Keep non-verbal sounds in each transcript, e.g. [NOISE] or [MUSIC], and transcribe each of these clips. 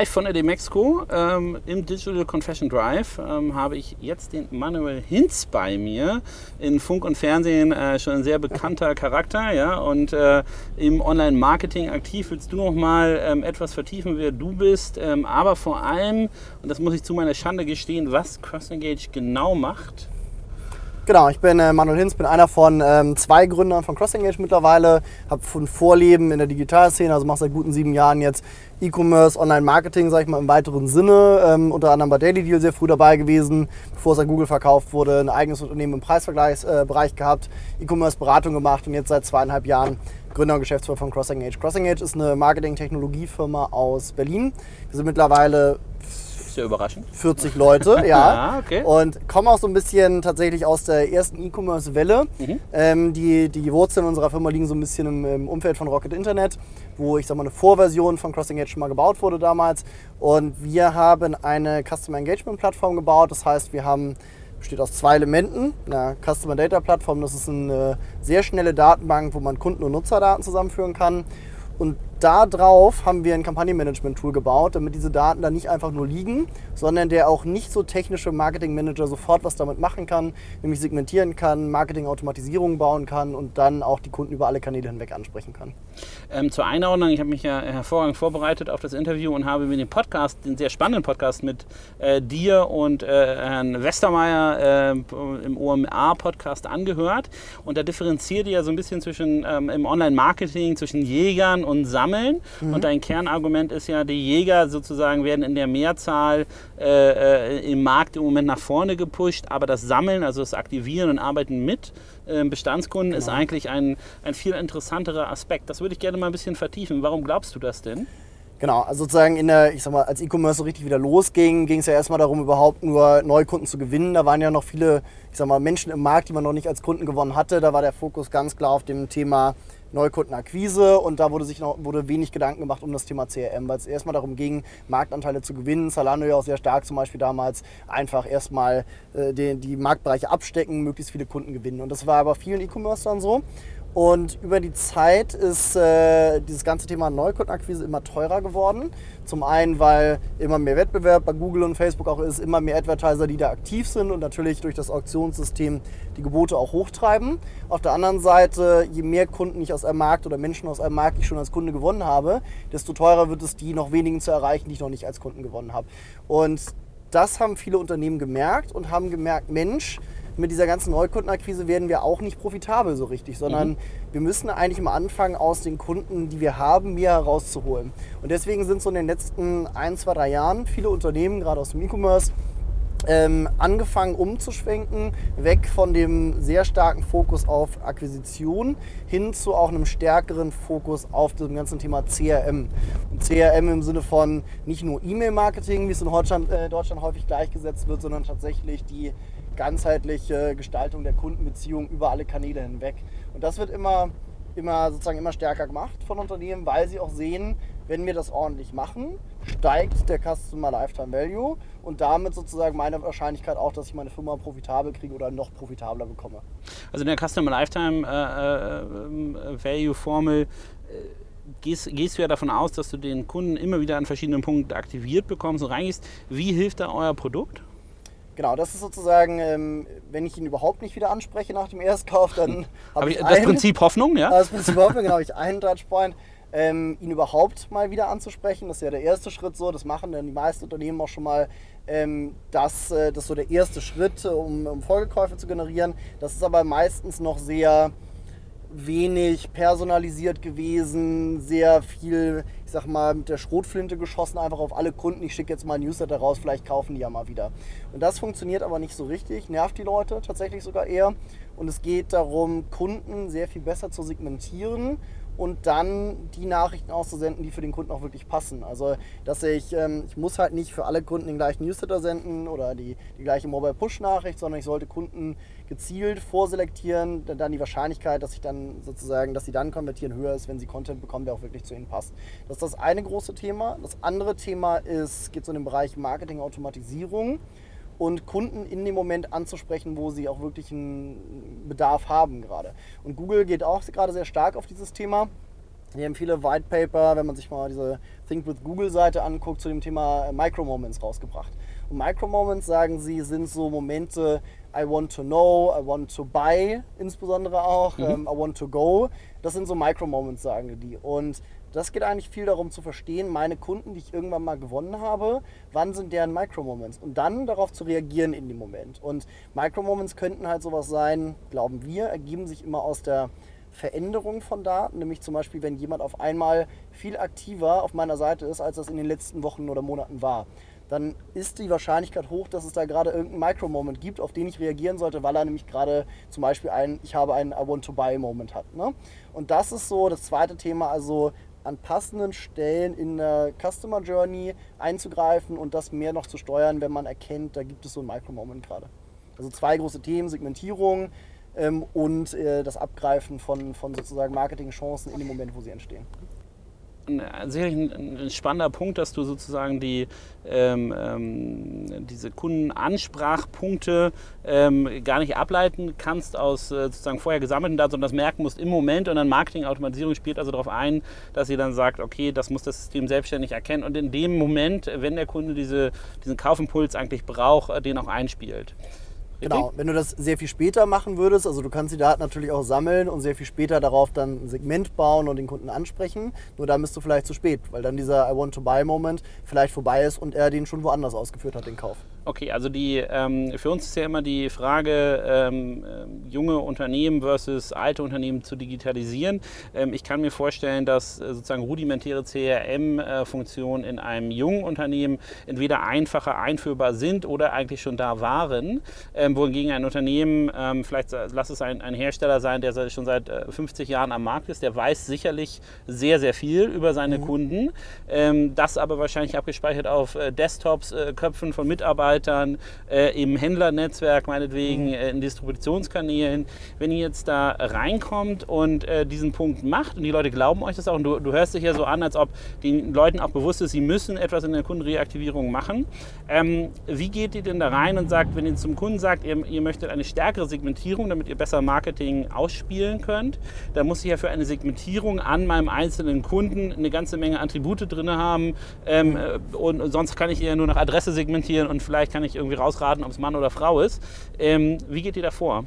live von der Demexco ähm, im Digital Confession Drive ähm, habe ich jetzt den Manuel Hinz bei mir. In Funk und Fernsehen äh, schon ein sehr bekannter Charakter ja, und äh, im Online-Marketing aktiv. Willst du noch mal ähm, etwas vertiefen, wer du bist, ähm, aber vor allem, und das muss ich zu meiner Schande gestehen, was CrossEngage genau macht? Genau, ich bin äh, Manuel Hinz, bin einer von ähm, zwei Gründern von CrossEngage mittlerweile. Habe von Vorleben in der Digitalszene, also mache seit guten sieben Jahren jetzt E-Commerce, Online-Marketing, sage ich mal im weiteren Sinne. Ähm, unter anderem bei Daily Deal sehr früh dabei gewesen, bevor es an Google verkauft wurde. Ein eigenes Unternehmen im Preisvergleichsbereich äh, gehabt, E-Commerce-Beratung gemacht und jetzt seit zweieinhalb Jahren Gründer und Geschäftsführer von CrossEngage. CrossEngage ist eine Marketing-Technologiefirma aus Berlin. Wir sind mittlerweile sehr überraschend. 40 Leute, [LAUGHS] ja. ah, okay. Und kommen auch so ein bisschen tatsächlich aus der ersten E-Commerce-Welle. Mhm. Ähm, die, die Wurzeln unserer Firma liegen so ein bisschen im, im, Umfeld von Rocket Internet, wo ich sag mal eine Vorversion von Crossing Edge schon mal gebaut wurde damals. Und wir haben eine Customer Engagement Plattform gebaut. Das heißt, wir haben besteht aus zwei Elementen. Eine Customer Data Plattform, das ist eine sehr schnelle Datenbank, wo man Kunden- und Nutzerdaten zusammenführen kann. Und darauf haben wir ein Kampagnenmanagement-Tool gebaut, damit diese Daten dann nicht einfach nur liegen, sondern der auch nicht so technische Marketing-Manager sofort was damit machen kann, nämlich segmentieren kann, Marketing-Automatisierung bauen kann und dann auch die Kunden über alle Kanäle hinweg ansprechen kann. Ähm, zur Einordnung, ich habe mich ja hervorragend vorbereitet auf das Interview und habe mir den Podcast, den sehr spannenden Podcast mit äh, dir und äh, Herrn Westermeier äh, im OMA-Podcast angehört. Und da differenziert ihr ja so ein bisschen zwischen ähm, im Online-Marketing, zwischen Jägern und Sammeln. Mhm. Und dein Kernargument ist ja, die Jäger sozusagen werden in der Mehrzahl äh, äh, im Markt im Moment nach vorne gepusht, aber das Sammeln, also das Aktivieren und Arbeiten mit äh, Bestandskunden genau. ist eigentlich ein, ein viel interessanterer Aspekt. Das würde ich gerne mal ein bisschen vertiefen. Warum glaubst du das denn? Genau, also sozusagen in der, ich sag mal, als E-Commerce so richtig wieder losging, ging es ja erstmal darum, überhaupt nur Neukunden zu gewinnen. Da waren ja noch viele, ich sag mal, Menschen im Markt, die man noch nicht als Kunden gewonnen hatte. Da war der Fokus ganz klar auf dem Thema Neukundenakquise und da wurde sich noch wurde wenig Gedanken gemacht um das Thema CRM, weil es erstmal darum ging, Marktanteile zu gewinnen. Zalando ja auch sehr stark zum Beispiel damals einfach erstmal äh, die, die Marktbereiche abstecken, möglichst viele Kunden gewinnen. Und das war aber vielen E-Commerce dann so. Und über die Zeit ist äh, dieses ganze Thema Neukundenakquise immer teurer geworden. Zum einen, weil immer mehr Wettbewerb bei Google und Facebook auch ist, immer mehr Advertiser, die da aktiv sind und natürlich durch das Auktionssystem die Gebote auch hochtreiben. Auf der anderen Seite, je mehr Kunden ich aus einem Markt oder Menschen aus einem Markt ich schon als Kunde gewonnen habe, desto teurer wird es, die noch wenigen zu erreichen, die ich noch nicht als Kunden gewonnen habe. Und das haben viele Unternehmen gemerkt und haben gemerkt, Mensch, mit dieser ganzen Neukundenakquise werden wir auch nicht profitabel so richtig, sondern mhm. wir müssen eigentlich mal anfangen, aus den Kunden, die wir haben, mehr herauszuholen. Und deswegen sind so in den letzten ein, zwei, drei Jahren viele Unternehmen, gerade aus dem E-Commerce, ähm, angefangen umzuschwenken, weg von dem sehr starken Fokus auf Akquisition hin zu auch einem stärkeren Fokus auf dem ganzen Thema CRM. Und CRM im Sinne von nicht nur E-Mail-Marketing, wie es in Deutschland, äh, Deutschland häufig gleichgesetzt wird, sondern tatsächlich die ganzheitliche Gestaltung der Kundenbeziehung über alle Kanäle hinweg. Und das wird immer, immer sozusagen immer stärker gemacht von Unternehmen, weil sie auch sehen, wenn wir das ordentlich machen, steigt der Customer Lifetime Value und damit sozusagen meine Wahrscheinlichkeit auch, dass ich meine Firma profitabel kriege oder noch profitabler bekomme. Also in der Customer Lifetime äh, äh, Value Formel äh, gehst, gehst du ja davon aus, dass du den Kunden immer wieder an verschiedenen Punkten aktiviert bekommst und reingehst. Wie hilft da euer Produkt? Genau, das ist sozusagen, ähm, wenn ich ihn überhaupt nicht wieder anspreche nach dem Erstkauf, dann [LAUGHS] habe ich, ich das einen, Prinzip Hoffnung, ja? [LAUGHS] Das Prinzip Hoffnung, genau, habe ich einen Touchpoint. Ähm, ihn überhaupt mal wieder anzusprechen. Das ist ja der erste Schritt so. Das machen dann die meisten Unternehmen auch schon mal. Ähm, das, äh, das ist so der erste Schritt, um, um Folgekäufe zu generieren. Das ist aber meistens noch sehr wenig personalisiert gewesen, sehr viel, ich sag mal, mit der Schrotflinte geschossen, einfach auf alle Kunden. Ich schicke jetzt mal ein Newsletter raus, vielleicht kaufen die ja mal wieder. Und das funktioniert aber nicht so richtig, nervt die Leute tatsächlich sogar eher. Und es geht darum, Kunden sehr viel besser zu segmentieren und dann die Nachrichten auszusenden, die für den Kunden auch wirklich passen. Also, dass ich, ähm, ich muss halt nicht für alle Kunden den gleichen Newsletter senden oder die, die gleiche Mobile Push Nachricht, sondern ich sollte Kunden gezielt vorselektieren, dann die Wahrscheinlichkeit, dass ich dann sozusagen, dass sie dann konvertieren, höher ist, wenn sie Content bekommen, der auch wirklich zu ihnen passt. Das ist das eine große Thema. Das andere Thema ist, geht so in den Bereich Marketing-Automatisierung und Kunden in dem Moment anzusprechen, wo sie auch wirklich einen Bedarf haben gerade. Und Google geht auch gerade sehr stark auf dieses Thema. Die haben viele White Paper, wenn man sich mal diese Think with Google Seite anguckt, zu dem Thema Micro Moments rausgebracht. Und Micro Moments, sagen sie, sind so Momente, I want to know, I want to buy, insbesondere auch, mhm. ähm, I want to go. Das sind so Micro Moments, sagen die. Und das geht eigentlich viel darum zu verstehen, meine Kunden, die ich irgendwann mal gewonnen habe, wann sind deren Micro-Moments und dann darauf zu reagieren in dem Moment. Und Micro-Moments könnten halt sowas sein, glauben wir, ergeben sich immer aus der Veränderung von Daten, nämlich zum Beispiel, wenn jemand auf einmal viel aktiver auf meiner Seite ist, als das in den letzten Wochen oder Monaten war dann ist die Wahrscheinlichkeit hoch, dass es da gerade irgendeinen Micro-Moment gibt, auf den ich reagieren sollte, weil er nämlich gerade zum Beispiel ein Ich habe einen I want to buy Moment hat. Ne? Und das ist so das zweite Thema, also an passenden Stellen in der Customer Journey einzugreifen und das mehr noch zu steuern, wenn man erkennt, da gibt es so einen Micro-Moment gerade. Also zwei große Themen, Segmentierung ähm, und äh, das Abgreifen von, von sozusagen Marketingchancen in dem Moment, wo sie entstehen sicherlich ein, ein, spannender Punkt, dass du sozusagen die, ähm, ähm, diese Kundenansprachpunkte ähm, gar nicht ableiten kannst aus äh, sozusagen vorher gesammelten Daten, sondern das merken musst im Moment und dann Marketingautomatisierung spielt also darauf ein, dass sie dann sagt, okay, das muss das System selbstständig erkennen und in dem Moment, wenn der Kunde diese, diesen Kaufimpuls eigentlich braucht, äh, den auch einspielt. Genau, wenn du das sehr viel später machen würdest, also du kannst die Daten natürlich auch sammeln und sehr viel später darauf dann ein Segment bauen und den Kunden ansprechen, nur dann bist du vielleicht zu spät, weil dann dieser I want to buy Moment vielleicht vorbei ist und er den schon woanders ausgeführt hat, den Kauf. Okay, also die, ähm, für uns ist ja immer die Frage, ähm, äh, junge Unternehmen versus alte Unternehmen zu digitalisieren. Ähm, ich kann mir vorstellen, dass äh, sozusagen rudimentäre CRM-Funktionen äh, in einem jungen Unternehmen entweder einfacher einführbar sind oder eigentlich schon da waren, ähm, wohingegen ein Unternehmen, ähm, vielleicht lass es ein, ein, Hersteller sein, der schon seit 50 äh, Jahren am Markt ist, der weiß sicherlich sehr, sehr viel über seine mhm. Kunden, ähm, das aber wahrscheinlich abgespeichert auf Desktops, Köpfen von Mitarbeitern, Mitarbeitern, äh, im Händlernetzwerk meinetwegen, mhm. äh, in Distributionskanälen. Wenn ihr jetzt da reinkommt und äh, diesen Punkt macht und die Leute glauben euch das auch und du, du, hörst dich ja so an, als ob den Leuten auch bewusst ist, sie müssen etwas in der Kundenreaktivierung machen. Ähm, wie geht ihr denn da rein und sagt, wenn ihr zum Kunden sagt, ihr, ihr möchtet eine stärkere Segmentierung, damit ihr besser Marketing ausspielen könnt, dann muss ich ja für eine Segmentierung an meinem einzelnen Kunden eine ganze Menge Attribute drin haben ähm, äh, und sonst kann ich eher nur nach Adresse segmentieren und vielleicht vielleicht kann ich irgendwie rausraten, ob es Mann oder Frau ist. Ähm, wie geht ihr da vor?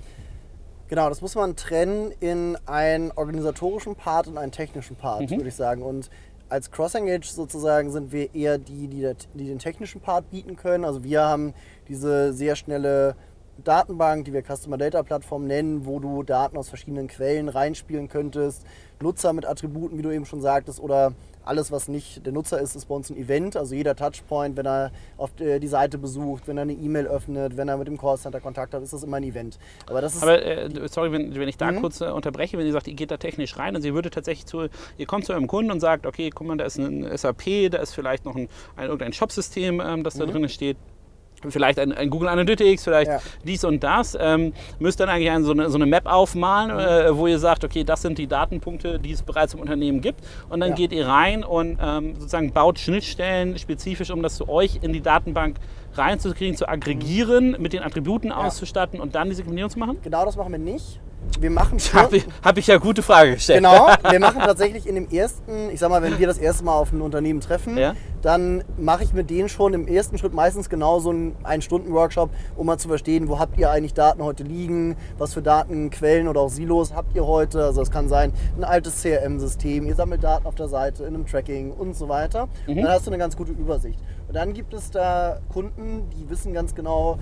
Genau, das muss man trennen in einen organisatorischen Part und einen technischen Part, mhm. würde ich sagen. Und als Cross-Engage sozusagen sind wir eher die, die, die, den technischen Part bieten können. Also wir haben diese sehr schnelle Datenbank, die wir Customer Data Plattform nennen, wo du Daten aus verschiedenen Quellen reinspielen könntest. Nutzer mit Attributen, wie du eben schon sagtest, oder alles, was nicht der Nutzer ist, ist bei uns ein Event. Also jeder Touchpoint, wenn er auf die Seite besucht, wenn er eine E-Mail öffnet, wenn er mit dem Callcenter Kontakt hat, ist das immer ein Event. Aber, das ist Aber äh, sorry, wenn, wenn, ich da mhm. kurz äh, unterbreche, wenn ihr sagt, ihr geht da technisch rein und sie würde tatsächlich zu, ihr kommt zu eurem Kunden und sagt, okay, guck mal, da ist ein SAP, da ist vielleicht noch ein, ein irgendein Shopsystem, ähm, das da mhm. drin steht vielleicht ein, ein, Google Analytics, vielleicht ja. dies und das, ähm, müsst dann eigentlich eine, so, eine, so, eine, Map aufmalen, mhm. äh, wo ihr sagt, okay, das sind die Datenpunkte, die es bereits im Unternehmen gibt. Und dann ja. geht ihr rein und ähm, sozusagen baut Schnittstellen spezifisch, um das zu euch in die Datenbank reinzukriegen, zu aggregieren, mit den Attributen ja. auszustatten und dann die Segmentierung zu machen? Genau das machen wir nicht wir machen [LAUGHS] schon. Habe ich, hab ich ja gute Frage gestellt. Genau, [LAUGHS] wir machen tatsächlich in dem ersten, ich sag mal, wenn wir das erste Mal auf ein Unternehmen treffen, ja. dann mache ich mit denen schon im ersten Schritt meistens genau so einen Ein-Stunden-Workshop, um mal zu verstehen, wo habt ihr eigentlich Daten heute liegen, was für Datenquellen oder auch Silos habt ihr heute. Also es kann sein, ein altes CRM-System, ihr sammelt Daten auf der Seite, in einem Tracking und so weiter. Mhm. Dann hast du eine ganz gute Übersicht. Und dann gibt es da Kunden, die wissen ganz genau,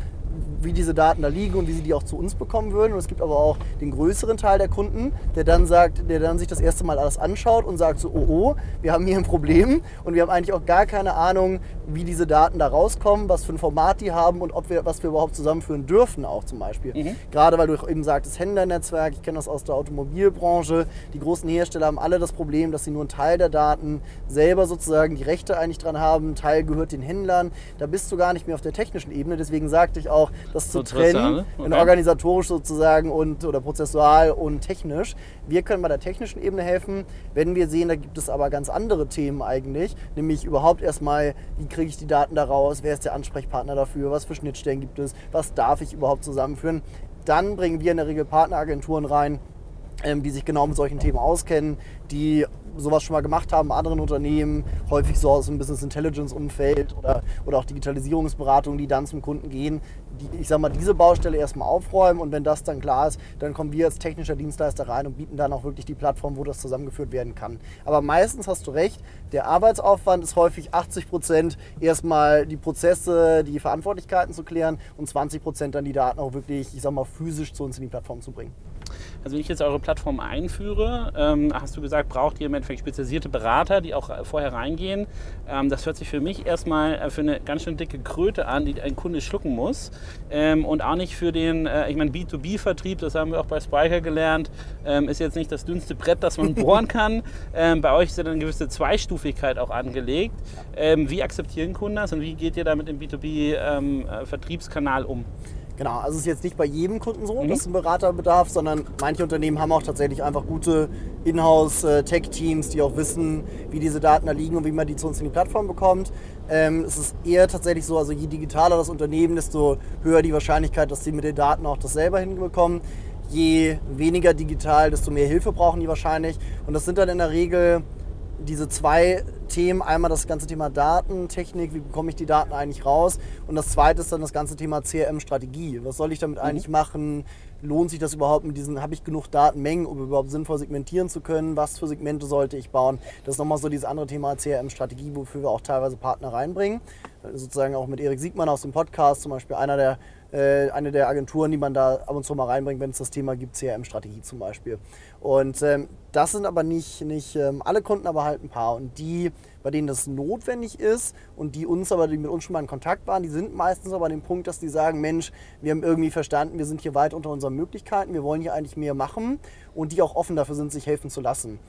wie diese Daten da liegen und wie sie die auch zu uns bekommen würden. Und es gibt aber auch den größeren Teil der Kunden, der dann sagt, der dann sich das erste Mal alles anschaut und sagt so, oh oh, wir haben hier ein Problem und wir haben eigentlich auch gar keine Ahnung, wie diese Daten da rauskommen, was für ein Format die haben und ob wir, was wir überhaupt zusammenführen dürfen auch zum Beispiel. Mhm. Gerade weil du eben sagtest, Händlernetzwerk, ich kenne das aus der Automobilbranche, die großen Hersteller haben alle das Problem, dass sie nur einen Teil der Daten selber sozusagen die Rechte eigentlich dran haben, ein Teil gehört den Händlern. Da bist du gar nicht mehr auf der technischen Ebene, deswegen sagte ich auch, das zu trennen, okay. organisatorisch sozusagen und oder prozessual und technisch. Wir können bei der technischen Ebene helfen, wenn wir sehen, da gibt es aber ganz andere Themen eigentlich, nämlich überhaupt erstmal, wie kriege ich die Daten daraus, wer ist der Ansprechpartner dafür, was für Schnittstellen gibt es, was darf ich überhaupt zusammenführen. Dann bringen wir in der Regel Partneragenturen rein, ähm, die sich genau mit solchen Themen auskennen, die sowas schon mal gemacht haben, anderen Unternehmen, häufig so aus dem Business Intelligence Umfeld oder, oder auch Digitalisierungsberatung, die dann zum Kunden gehen, die, ich sag mal, diese Baustelle erstmal aufräumen und wenn das dann klar ist, dann kommen wir als technischer Dienstleister rein und bieten dann auch wirklich die Plattform, wo das zusammengeführt werden kann. Aber meistens hast du recht, der Arbeitsaufwand ist häufig 80 Prozent erstmal die Prozesse, die Verantwortlichkeiten zu klären und 20 Prozent dann die Daten auch wirklich, ich sag mal, physisch zu uns in die Plattform zu bringen. Also wenn ich jetzt eure Plattform einführe, ähm, hast du gesagt, braucht ihr im Endeffekt spezialisierte Berater, die auch vorher reingehen. Ähm, das hört sich für mich erstmal äh, für eine ganz schön dicke Kröte an, die ein Kunde schlucken muss. Ähm, und auch nicht für den, äh, ich meine, B2B-Vertrieb, das haben wir auch bei Spiker gelernt, ähm, ist jetzt nicht das dünnste Brett, das man [LAUGHS] bohren kann. Ähm, bei euch ist ja eine gewisse Zweistufigkeit auch angelegt. Ähm, wie akzeptieren Kunden das und wie geht ihr da mit dem B2B-Vertriebskanal um? Genau, also es ist jetzt nicht bei jedem Kunden so, mhm. dass ein Berater bedarf, sondern manche Unternehmen haben auch tatsächlich einfach gute Inhouse-Tech-Teams, die auch wissen, wie diese Daten da liegen und wie man die zu uns in die Plattform bekommt. Ähm, es ist eher tatsächlich so, also je digitaler das Unternehmen, desto höher die Wahrscheinlichkeit, dass sie mit den Daten auch das selber hinbekommen. Je weniger digital, desto mehr Hilfe brauchen die wahrscheinlich. Und das sind dann in der Regel diese zwei Themen. Einmal das ganze Thema Datentechnik, wie bekomme ich die Daten eigentlich raus? Und das zweite ist dann das ganze Thema CRM-Strategie. Was soll ich damit mhm. eigentlich machen? Lohnt sich das überhaupt mit diesen, habe ich genug Datenmengen, um überhaupt sinnvoll segmentieren zu können? Was für Segmente sollte ich bauen? Das ist nochmal so dieses andere Thema CRM-Strategie, wofür wir auch teilweise Partner reinbringen. Sozusagen auch mit Erik Siegmann aus dem Podcast, zum Beispiel einer der äh, eine der Agenturen, die man da ab und zu mal reinbringt, wenn es das Thema gibt, CRM-Strategie zum Beispiel. Und ähm, das sind aber nicht, nicht ähm, alle Kunden, aber halt ein paar. Und die, bei denen das notwendig ist und die uns aber, die mit uns schon mal in Kontakt waren, die sind meistens aber an dem Punkt, dass die sagen, Mensch, wir haben irgendwie verstanden, wir sind hier weit unter unseren Möglichkeiten, wir wollen hier eigentlich mehr machen und die auch offen dafür sind, sich helfen zu lassen.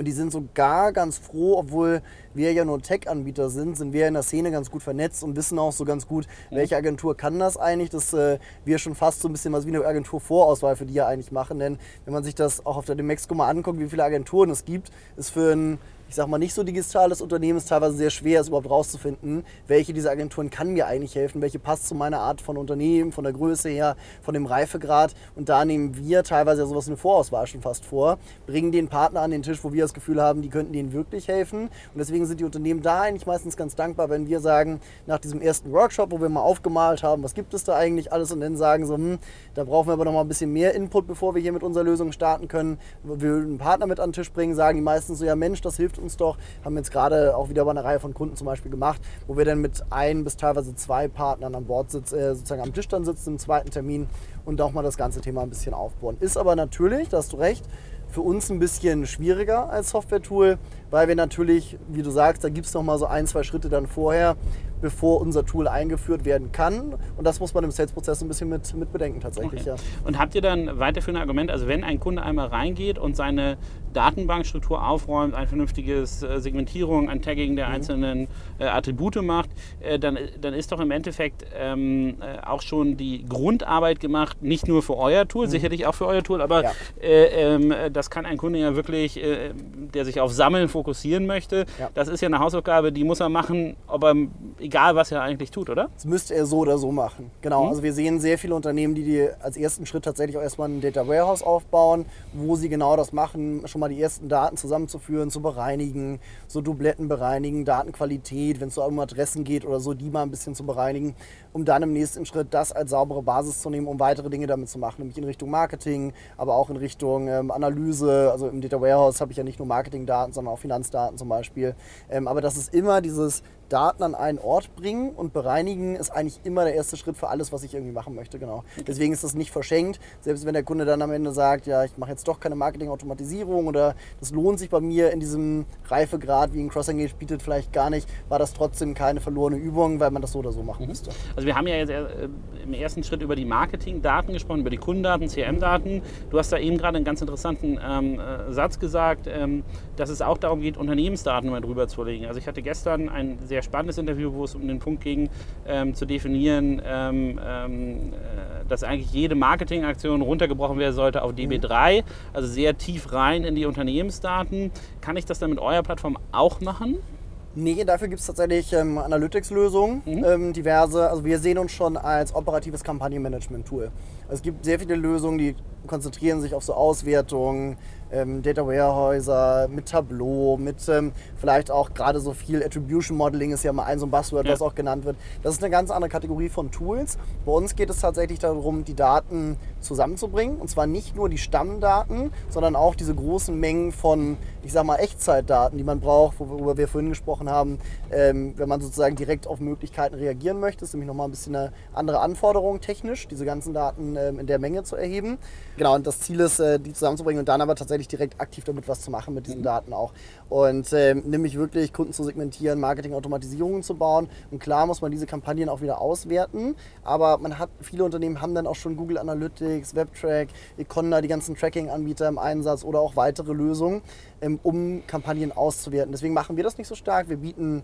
Und die sind sogar ganz froh, obwohl wir ja nur Tech-Anbieter sind, sind wir in der Szene ganz gut vernetzt und wissen auch so ganz gut, mhm. welche Agentur kann das eigentlich, dass äh, wir schon fast so ein bisschen was wie eine Agentur-Vorauswahl für die ja eigentlich machen. Denn wenn man sich das auch auf der Demexco mal anguckt, wie viele Agenturen es gibt, ist für ein ich sag mal, nicht so digitales Unternehmen ist teilweise sehr schwer, es überhaupt rauszufinden, welche dieser Agenturen kann mir eigentlich helfen, welche passt zu meiner Art von Unternehmen, von der Größe her, von dem Reifegrad. Und da nehmen wir teilweise ja sowas wie eine Vorauswahl schon fast vor, bringen den Partner an den Tisch, wo wir das Gefühl haben, die könnten denen wirklich helfen. Und deswegen sind die Unternehmen da eigentlich meistens ganz dankbar, wenn wir sagen, nach diesem ersten Workshop, wo wir mal aufgemalt haben, was gibt es da eigentlich alles und dann sagen so, hm, da brauchen wir aber noch mal ein bisschen mehr Input, bevor wir hier mit unserer Lösung starten können. Wir einen Partner mit an den Tisch bringen, sagen die meistens so, ja Mensch, das hilft uns doch. Haben jetzt gerade auch wieder bei einer Reihe von Kunden zum Beispiel gemacht, wo wir dann mit ein bis teilweise zwei Partnern an Bord sitzen, äh, sozusagen am Tisch dann sitzen im zweiten Termin und auch mal das ganze Thema ein bisschen aufbauen. Ist aber natürlich, da hast du recht, für uns ein bisschen schwieriger als Software-Tool, weil wir natürlich, wie du sagst, da gibt es noch mal so ein, zwei Schritte dann vorher, bevor unser Tool eingeführt werden kann. Und das muss man im Sales-Prozess ein bisschen mit, mit bedenken tatsächlich. Okay. Ja. Und habt ihr dann weiterführende Argumente, also wenn ein Kunde einmal reingeht und seine Datenbankstruktur aufräumt, eine vernünftige äh, Segmentierung, ein Tagging der mhm. einzelnen äh, Attribute macht, äh, dann, dann ist doch im Endeffekt ähm, äh, auch schon die Grundarbeit gemacht, nicht nur für euer Tool, mhm. sicherlich auch für euer Tool, aber ja. Äh, ähm, das kann ein Kunde ja wirklich, äh, der sich auf Sammeln fokussieren möchte, ja. das ist ja eine Hausaufgabe, die muss er machen, ob er, egal was er eigentlich tut, oder? Das müsste er so oder so machen. Genau, mhm. also wir sehen sehr viele Unternehmen, die, die als ersten Schritt tatsächlich auch erstmal ein Data Warehouse aufbauen, wo sie genau das machen, schon mal die ersten Daten zusammenzuführen, zu bereinigen, so Dubletten bereinigen, Datenqualität, wenn es so um Adressen geht oder so, die mal ein bisschen zu bereinigen, um dann im nächsten Schritt das als saubere Basis zu nehmen, um weitere Dinge damit zu machen, nämlich in Richtung Marketing, aber auch in Richtung ähm, Analyse. Also im Data Warehouse habe ich ja nicht nur Marketingdaten, sondern auch Finanzdaten zum Beispiel. Ähm, aber das ist immer dieses Daten an einen Ort bringen und bereinigen ist eigentlich immer der erste Schritt für alles, was ich irgendwie machen möchte. Genau. Deswegen ist das nicht verschenkt. Selbst wenn der Kunde dann am Ende sagt, ja, ich mache jetzt doch keine Marketing-Automatisierung oder das lohnt sich bei mir in diesem Reifegrad, wie ein Cross-Engage bietet, vielleicht gar nicht, war das trotzdem keine verlorene Übung, weil man das so oder so machen mhm. müsste. Also wir haben ja jetzt äh, im ersten Schritt über die Marketing-Daten gesprochen, über die Kundendaten, CRM-Daten. Du hast da eben gerade einen ganz interessanten ähm, äh, Satz gesagt, ähm, dass es auch darum geht, Unternehmensdaten mal drüber zu legen. Also ich hatte gestern ein sehr sehr spannendes Interview, wo es um den Punkt ging, ähm, zu definieren, ähm, ähm, äh, dass eigentlich jede Marketingaktion runtergebrochen werden sollte auf DB3, also sehr tief rein in die Unternehmensdaten. Kann ich das dann mit eurer Plattform auch machen? Nee, dafür gibt es tatsächlich ähm, Analytics-Lösungen, mhm. ähm, diverse. Also wir sehen uns schon als operatives Kampagnenmanagement-Tool. Also es gibt sehr viele Lösungen, die konzentrieren sich auf so Auswertungen, ähm, Data Warehäuser, mit Tableau, mit ähm, vielleicht auch gerade so viel Attribution Modeling ist ja mal ein so ein Buzzword, ja. was auch genannt wird. Das ist eine ganz andere Kategorie von Tools. Bei uns geht es tatsächlich darum, die Daten zusammenzubringen. Und zwar nicht nur die Stammdaten, sondern auch diese großen Mengen von, ich sag mal, Echtzeitdaten, die man braucht, worüber wir vorhin gesprochen haben, ähm, wenn man sozusagen direkt auf Möglichkeiten reagieren möchte. Ist nämlich nochmal ein bisschen eine andere Anforderung technisch, diese ganzen Daten ähm, in der Menge zu erheben. Genau, und das Ziel ist, äh, die zusammenzubringen und dann aber tatsächlich direkt aktiv damit was zu machen mit diesen mhm. Daten auch. Und ähm, nämlich wirklich Kunden zu segmentieren, Marketing-Automatisierungen zu bauen. Und klar muss man diese Kampagnen auch wieder auswerten, aber man hat, viele Unternehmen haben dann auch schon Google Analytics, WebTrack, Econda, die ganzen Tracking-Anbieter im Einsatz oder auch weitere Lösungen, ähm, um Kampagnen auszuwerten. Deswegen machen wir das nicht so stark. Wir bieten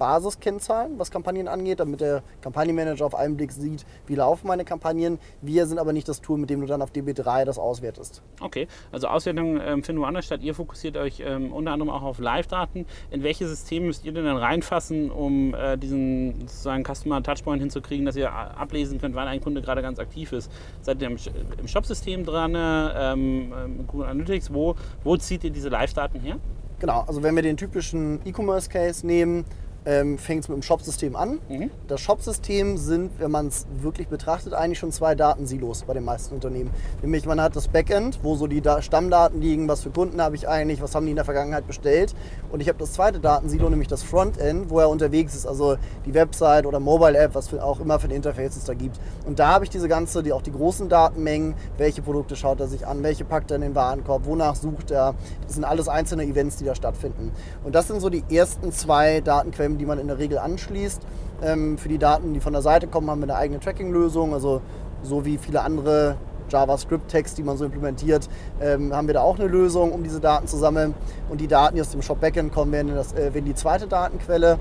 Basiskennzahlen, was Kampagnen angeht, damit der Kampagnenmanager auf einen Blick sieht, wie laufen meine Kampagnen. Wir sind aber nicht das Tool, mit dem du dann auf DB3 das auswertest. Okay, also Auswertungen ähm, finden woanders statt. Ihr fokussiert euch ähm, unter anderem auch auf Live-Daten. In welche Systeme müsst ihr denn dann reinfassen, um äh, diesen sozusagen Customer Touchpoint hinzukriegen, dass ihr ablesen könnt, wann ein Kunde gerade ganz aktiv ist? Seid ihr im, im Shop-System dran, ähm, ähm, Google Analytics? Wo, wo zieht ihr diese Live-Daten her? Genau, also wenn wir den typischen E-Commerce-Case nehmen, ähm, fängt es mit dem Shop-System an. Mhm. Das Shop-System sind, wenn man es wirklich betrachtet, eigentlich schon zwei Datensilos bei den meisten Unternehmen. Nämlich man hat das Backend, wo so die Stammdaten liegen, was für Kunden habe ich eigentlich, was haben die in der Vergangenheit bestellt. Und ich habe das zweite Datensilo, nämlich das Frontend, wo er unterwegs ist, also die Website oder Mobile-App, was für, auch immer für ein Interface es da gibt. Und da habe ich diese ganze, die, auch die großen Datenmengen, welche Produkte schaut er sich an, welche packt er in den Warenkorb, wonach sucht er. Das sind alles einzelne Events, die da stattfinden. Und das sind so die ersten zwei Datenquellen, die man in der Regel anschließt. Ähm, für die Daten, die von der Seite kommen, haben wir eine eigene Tracking-Lösung. Also so wie viele andere JavaScript-Text, die man so implementiert, ähm, haben wir da auch eine Lösung, um diese Daten zu sammeln. Und die Daten, die aus dem Shop-Backend kommen, werden, das, äh, werden die zweite Datenquelle.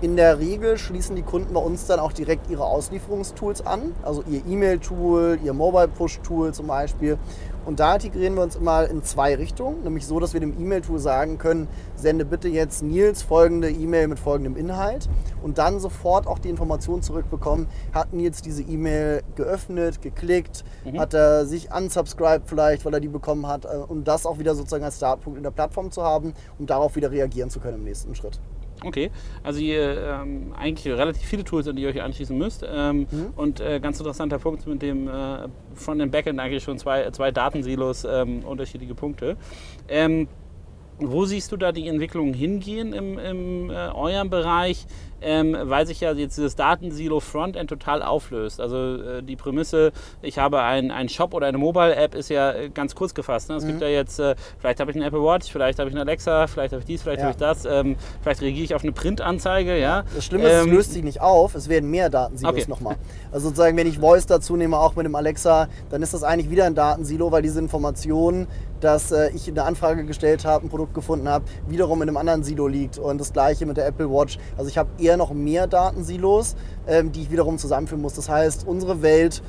In der Regel schließen die Kunden bei uns dann auch direkt ihre Auslieferungstools an, also ihr E-Mail-Tool, ihr Mobile-Push-Tool zum Beispiel. Und da integrieren wir uns immer in zwei Richtungen, nämlich so, dass wir dem E-Mail-Tool sagen können, sende bitte jetzt Nils folgende E-Mail mit folgendem Inhalt und dann sofort auch die Information zurückbekommen, hat Nils diese E-Mail geöffnet, geklickt, mhm. hat er sich unsubscribed vielleicht, weil er die bekommen hat, äh, um das auch wieder sozusagen als Startpunkt in der Plattform zu haben, um darauf wieder reagieren zu können im nächsten Schritt. Okay, also ihr ähm, eigentlich relativ viele Tools, an die ihr euch anschließen müsst. Ähm, mhm. Und äh, ganz interessanter Punkt mit dem äh, Front- und Backend eigentlich schon zwei, zwei Datensilos, ähm, unterschiedliche Punkte. Ähm, wo siehst du da die Entwicklungen hingehen im, im äh, eurem Bereich? Ähm, weil sich ja jetzt dieses Datensilo Frontend total auflöst. Also äh, die Prämisse, ich habe einen Shop oder eine Mobile-App ist ja äh, ganz kurz gefasst. Ne? Es mhm. gibt ja jetzt, äh, vielleicht habe ich eine Apple Watch, vielleicht habe ich eine Alexa, vielleicht habe ich dies, vielleicht ja. habe ich das, ähm, vielleicht reagiere ich auf eine Printanzeige. Ja? Das Schlimme ist, ähm, es löst sich nicht auf, es werden mehr Datensilos okay. nochmal. Also sozusagen, wenn ich Voice dazu nehme, auch mit dem Alexa, dann ist das eigentlich wieder ein Datensilo, weil diese Informationen, dass äh, ich eine Anfrage gestellt habe, ein Produkt gefunden habe, wiederum in einem anderen Silo liegt. Und das gleiche mit der Apple Watch. Also ich habe eher noch mehr Datensilos, ähm, die ich wiederum zusammenführen muss. Das heißt, unsere Welt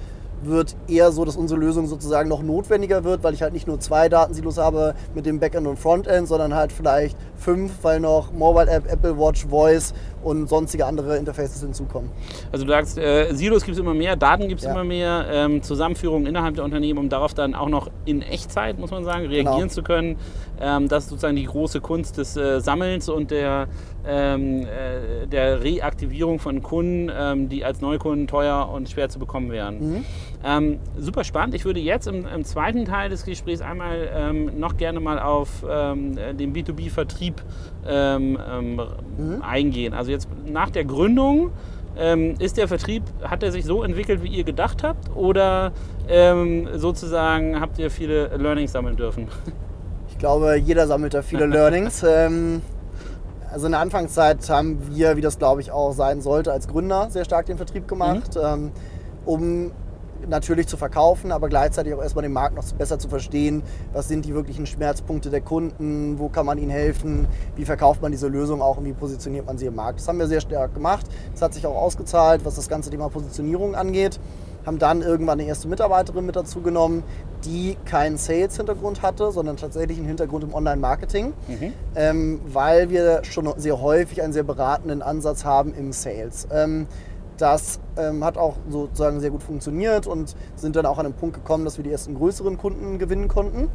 wird eher so, dass unsere Lösung sozusagen noch notwendiger wird, weil ich halt nicht nur zwei Datensilos habe mit dem Backend und Frontend, sondern halt vielleicht fünf, weil noch Mobile App, Apple Watch, Voice und sonstige andere Interfaces hinzukommen. Also du sagst, äh, Silos gibt es immer mehr, Daten gibt es ja. immer mehr, ähm, Zusammenführungen innerhalb der Unternehmen, um darauf dann auch noch in Echtzeit, muss man sagen, reagieren genau. zu können. Ähm, das ist sozusagen die große Kunst des äh, Sammelns und der, ähm, äh, der Reaktivierung von Kunden, ähm, die als Neukunden teuer und schwer zu bekommen wären. Mhm. Ähm, super spannend. Ich würde jetzt im, im, zweiten Teil des Gesprächs einmal ähm, noch gerne mal auf den B2B-Vertrieb mhm. eingehen. Also jetzt nach der Gründung, ähm, ist der Vertrieb, hat er sich so entwickelt, wie ihr gedacht habt? Oder ähm, sozusagen habt ihr viele Learnings sammeln dürfen? Ich glaube, jeder sammelt da viele [LAUGHS] Learnings. Also in der Anfangszeit haben wir, wie das glaube ich auch sein sollte, als Gründer sehr stark den Vertrieb gemacht, mhm. Ähm, um natürlich zu verkaufen, aber gleichzeitig auch erstmal den Markt noch besser zu verstehen. Was sind die wirklichen Schmerzpunkte der Kunden? Wo kann man ihnen helfen? Wie verkauft man diese Lösung auch und wie positioniert man sie im Markt? Das haben wir sehr stark gemacht. Das hat sich auch ausgezahlt, was das ganze Thema Positionierung angeht. Haben dann irgendwann eine erste Mitarbeiterin mit dazu genommen, die keinen Sales-Hintergrund hatte, sondern tatsächlich einen Hintergrund im Online-Marketing, mhm. ähm, weil wir schon sehr häufig einen sehr beratenden Ansatz haben im Sales. Ähm, Das ähm, hat auch sozusagen sehr gut funktioniert und sind dann auch an den Punkt gekommen, dass wir die ersten größeren Kunden gewinnen konnten.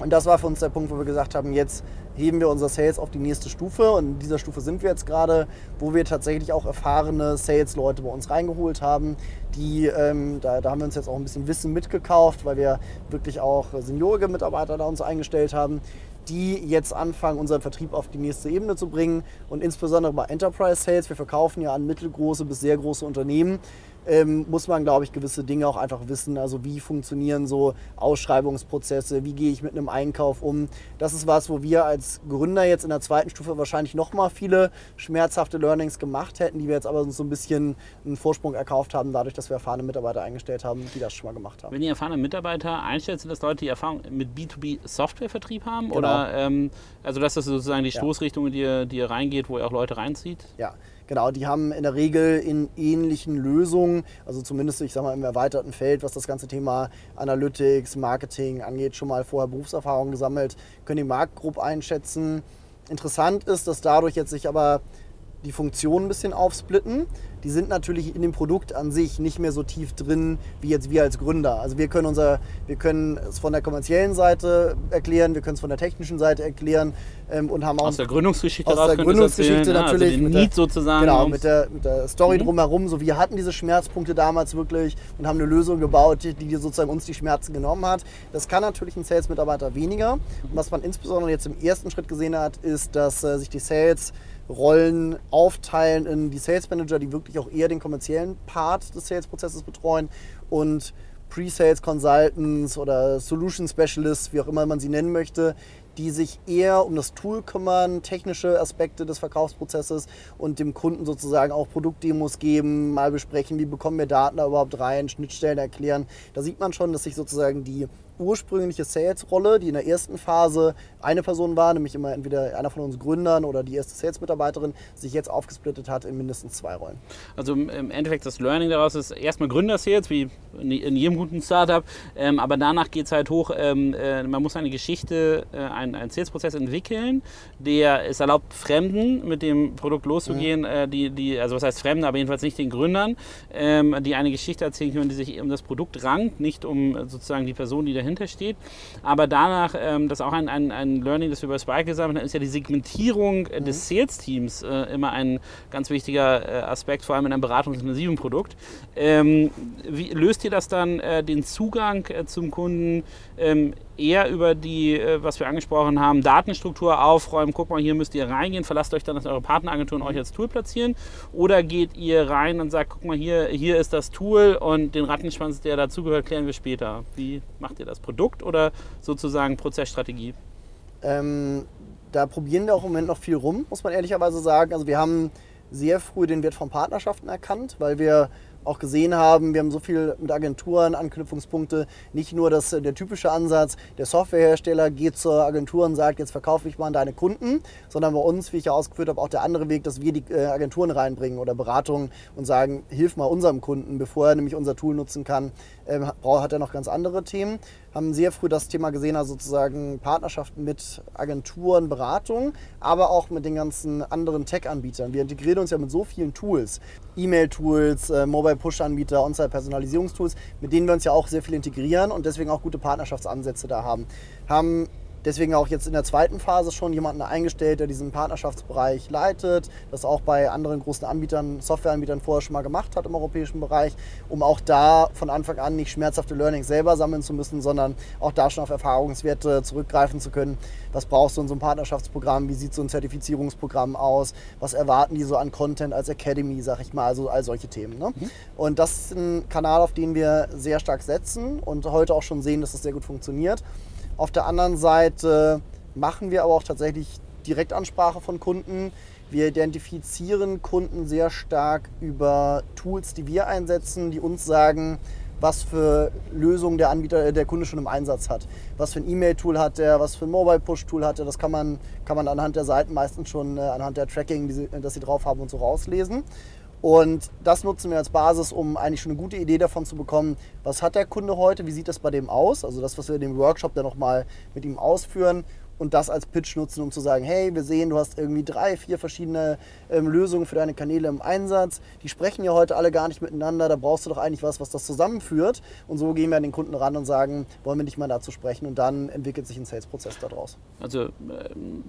Und das war für uns der Punkt, wo wir gesagt haben, jetzt heben wir unser Sales auf die nächste Stufe. Und in dieser Stufe sind wir jetzt gerade, wo wir tatsächlich auch erfahrene Sales-Leute bei uns reingeholt haben. Die, ähm, da, da, haben wir uns jetzt auch ein bisschen Wissen mitgekauft, weil wir wirklich auch seniorige Mitarbeiter da uns eingestellt haben, die jetzt anfangen, unseren Vertrieb auf die nächste Ebene zu bringen. Und insbesondere bei Enterprise Sales, wir verkaufen ja an mittelgroße bis sehr große Unternehmen, ähm, muss man, glaube ich, gewisse Dinge auch einfach wissen. Also wie funktionieren so Ausschreibungsprozesse, wie gehe ich mit einem Einkauf um. Das ist was, wo wir als Gründer jetzt in der zweiten Stufe wahrscheinlich nochmal viele schmerzhafte Learnings gemacht hätten, die wir jetzt aber so ein bisschen einen Vorsprung erkauft haben, dadurch, dass wir erfahrene Mitarbeiter eingestellt haben, die das schon mal gemacht haben. Wenn ihr erfahrene Mitarbeiter einstellt, sind das Leute, die Erfahrung mit B2B-Softwarevertrieb haben? Genau. Oder ähm, also das ist sozusagen die Stoßrichtung, in die ihr, die ihr reingeht, wo ihr auch Leute reinzieht? Ja, Genau, die haben in der Regel in ähnlichen Lösungen, also zumindest ich sag mal im erweiterten Feld, was das ganze Thema Analytics, Marketing angeht, schon mal vorher Berufserfahrung gesammelt, können die Marktgruppe einschätzen. Interessant ist, dass dadurch jetzt sich aber die Funktionen ein bisschen aufsplitten. Die sind natürlich in dem Produkt an sich nicht mehr so tief drin wie jetzt wir als Gründer. Also wir können, unser, wir können es von der kommerziellen Seite erklären, wir können es von der technischen Seite erklären ähm, und haben auch aus der Gründungsgeschichte aus der Gründungsgeschichte erzählen, natürlich also den Need sozusagen genau mit der, mit der Story mhm. drumherum. So wir hatten diese Schmerzpunkte damals wirklich und haben eine Lösung gebaut, die, die sozusagen uns die Schmerzen genommen hat. Das kann natürlich ein Sales-Mitarbeiter weniger. Und was man insbesondere jetzt im ersten Schritt gesehen hat, ist, dass äh, sich die Sales Rollen aufteilen in die Sales Manager, die wirklich auch eher den kommerziellen Part des Sales-Prozesses betreuen und Pre-Sales Consultants oder Solution Specialists, wie auch immer man sie nennen möchte, die sich eher um das Tool kümmern, technische Aspekte des Verkaufsprozesses und dem Kunden sozusagen auch Produktdemos geben, mal besprechen, wie bekommen wir Daten da überhaupt rein, Schnittstellen erklären. Da sieht man schon, dass sich sozusagen die ursprüngliche Sales-Rolle, die in der ersten Phase eine Person war, nämlich immer entweder einer von uns Gründern oder die erste Sales-Mitarbeiterin, sich jetzt aufgesplittet hat in mindestens zwei Rollen. Also im Endeffekt das Learning daraus ist erstmal Gründer-Sales, wie in jedem guten Startup, ähm, aber danach geht es halt hoch, ähm, äh, man muss eine Geschichte, äh, einen, einen Sales-Prozess entwickeln, der es erlaubt, Fremden mit dem Produkt loszugehen, mhm. äh, die, die, also was heißt Fremden, aber jedenfalls nicht den Gründern, ähm, die eine Geschichte erzählen können, die sich um das Produkt rankt, nicht um sozusagen die Person, die dahinter dahinter steht. Aber danach, ähm, das ist auch ein, ein, ein Learning, das wir bei Spike gesammelt haben, ist ja die Segmentierung äh, mhm. des Sales-Teams äh, immer ein ganz wichtiger äh, Aspekt, vor allem in einem beratungsintensiven Produkt. Ähm, wie löst ihr das dann, äh, den Zugang äh, zum Kunden ähm, eher über die, äh, was wir angesprochen haben, Datenstruktur aufräumen, guck mal, hier müsst ihr reingehen, verlasst euch dann, dass eure Partneragenturen euch als Tool platzieren oder geht ihr rein und sagt, guck mal, hier, hier ist das Tool und den Rattenschwanz, der dazugehört, klären wir später. Wie macht ihr das? Produkt oder sozusagen Prozessstrategie? Ähm, da probieren wir auch im Moment noch viel rum, muss man ehrlicherweise sagen. Also wir haben sehr früh den Wert von Partnerschaften erkannt, weil wir auch gesehen haben, wir haben so viel mit Agenturen Anknüpfungspunkte. Nicht nur das, der typische Ansatz, der Softwarehersteller geht zur Agentur und sagt, jetzt verkaufe ich mal an deine Kunden, sondern bei uns, wie ich ja ausgeführt habe, auch der andere Weg, dass wir die äh, Agenturen reinbringen oder Beratungen und sagen, hilf mal unserem Kunden, bevor er nämlich unser Tool nutzen kann, ähm, hat er noch ganz andere Themen. Haben sehr früh das Thema gesehen, also sozusagen Partnerschaften mit Agenturen, Beratungen, aber auch mit den ganzen anderen Tech-Anbietern. Wir integrieren uns ja mit so vielen Tools, E-Mail-Tools, äh, Mobile-Push-Anbieter, On-Site-Personalisierungstools, mit denen wir uns ja auch sehr viel integrieren und deswegen auch gute Partnerschaftsansätze da haben. Haben Deswegen auch jetzt in der zweiten Phase schon jemanden eingestellt, der diesen Partnerschaftsbereich leitet, das auch bei anderen großen Anbietern, Softwareanbietern vorher schon mal gemacht hat im europäischen Bereich, um auch da von Anfang an nicht schmerzhafte Learnings selber sammeln zu müssen, sondern auch da schon auf Erfahrungswerte zurückgreifen zu können. Was brauchst du in so einem Partnerschaftsprogramm? Wie sieht so ein Zertifizierungsprogramm aus? Was erwarten die so an Content als Academy, sag ich mal, also all solche Themen. Ne? Mhm. Und das ist ein Kanal, auf den wir sehr stark setzen und heute auch schon sehen, dass das sehr gut funktioniert. Auf der anderen Seite machen wir aber auch tatsächlich Direktansprache von Kunden. Wir identifizieren Kunden sehr stark über Tools, die wir einsetzen, die uns sagen, was für Lösungen der Anbieter, äh, der Kunde schon im Einsatz hat. Was für ein E-Mail-Tool hat er, was für ein Mobile-Push-Tool hat er. Das kann man, kann man anhand der Seiten meistens schon, äh, anhand der Tracking, die sie, das sie drauf haben und so rauslesen. Und das nutzen wir als Basis, um eigentlich schon eine gute Idee davon zu bekommen, was hat der Kunde heute, wie sieht das bei dem aus, also das, was wir in dem Workshop dann nochmal mit ihm ausführen und das als Pitch nutzen, um zu sagen, hey, wir sehen, du hast irgendwie drei, vier verschiedene ähm, Lösungen für deine Kanäle im Einsatz. Die sprechen ja heute alle gar nicht miteinander. Da brauchst du doch eigentlich was, was das zusammenführt. Und so gehen wir an den Kunden ran und sagen, wollen wir nicht mal dazu sprechen? Und dann entwickelt sich ein Sales-Prozess daraus. Also äh,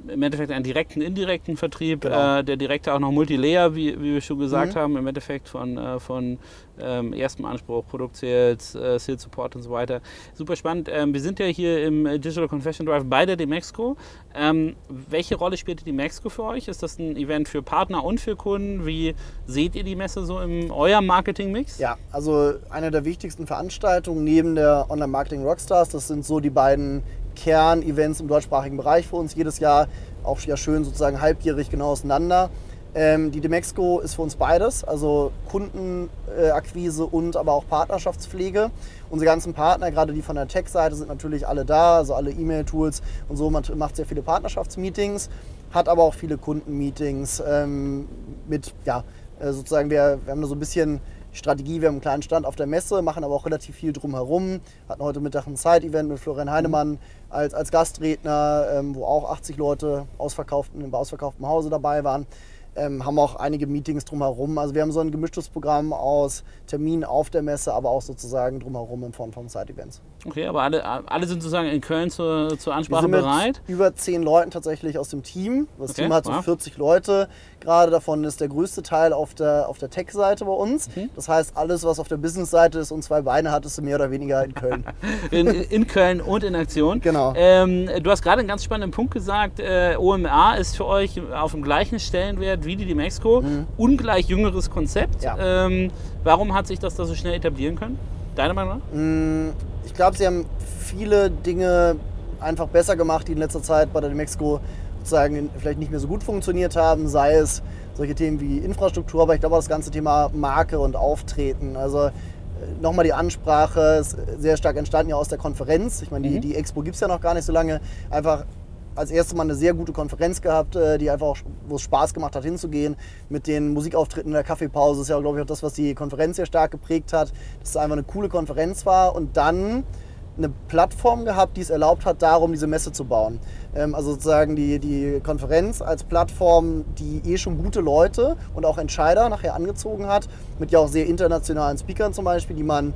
im Endeffekt einen direkten, indirekten Vertrieb, genau. äh, der direkte auch noch Multilayer, wie, wie wir schon gesagt mhm. haben, im Endeffekt von, äh, von ähm, erstem Anspruch, Produkt-Sales, äh, Sales-Support und so weiter. Super spannend. Ähm, wir sind ja hier im Digital Confession Drive bei der Demexco. Ähm, welche Rolle spielt die Demexco für euch? Ist das ein Event für Partner und für Kunden? Wie seht ihr die Messe so in eurem Marketing-Mix? Ja, also eine der wichtigsten Veranstaltungen neben der Online-Marketing Rockstars, das sind so die beiden Kern-Events im deutschsprachigen Bereich für uns jedes Jahr. Auch ja schön sozusagen halbjährig genau auseinander. Ähm, die Demexco ist für uns beides, also Kundenakquise und aber auch Partnerschaftspflege. Unsere ganzen Partner, gerade die von der Tech-Seite, sind natürlich alle da, also alle E-Mail-Tools und so. Man macht sehr viele Partnerschaftsmeetings, hat aber auch viele Kundenmeetings ähm, mit, ja, äh, sozusagen, wir, wir haben da so ein bisschen Strategie. Wir haben einen kleinen Stand auf der Messe, machen aber auch relativ viel drumherum. Hatten heute Mittag ein Side-Event mit Florian Heinemann als, als Gastredner, ähm, wo auch 80 Leute ausverkauften, im ausverkauften Hause dabei waren ähm, haben auch einige Meetings drumherum. Also wir haben so ein gemischtes Programm aus Terminen auf der Messe, aber auch sozusagen drumherum in Form von Side-Events. Okay, aber alle, alle sind sozusagen in Köln zur, zur Ansprache wir sind bereit? Mit über zehn Leuten tatsächlich aus dem Team. Das okay, Team hat so wow. 40 Leute. Gerade davon ist der größte Teil auf der, auf der Tech-Seite bei uns. Mhm. Das heißt, alles, was auf der Business-Seite ist und zwei Beine hat, ist mehr oder weniger in Köln. [LAUGHS] in, in, Köln und in Aktion. Genau. Ähm, du hast gerade einen ganz spannenden Punkt gesagt. Äh, OMA ist für euch auf dem gleichen Stellenwert wie die Demexco. Mhm. Ungleich jüngeres Konzept. Ja. Ähm, warum hat sich das da so schnell etablieren können? Deiner Meinung nach? Mm, ich glaube, sie haben viele Dinge einfach besser gemacht, die in letzter Zeit bei der Demexco sozusagen vielleicht nicht mehr so gut funktioniert haben, sei es solche Themen wie Infrastruktur, aber ich glaube auch das ganze Thema Marke und Auftreten. Also äh, nochmal die Ansprache ist sehr stark entstanden ja aus der Konferenz. Ich meine, die, mhm. die Expo gibt es ja noch gar nicht so lange. Einfach als erstes Mal eine sehr gute Konferenz gehabt, äh, die einfach auch, wo es Spaß gemacht hat, hinzugehen. Mit den Musikauftritten in der Kaffeepause ist ja, glaube ich, auch das, was die Konferenz sehr stark geprägt hat, dass es einfach eine coole Konferenz war. Und dann eine Plattform gehabt, die es erlaubt hat, darum diese Messe zu bauen. Ähm, also sozusagen die, die Konferenz als Plattform, die eh schon gute Leute und auch Entscheider nachher angezogen hat, mit ja auch sehr internationalen Speakern zum Beispiel, die man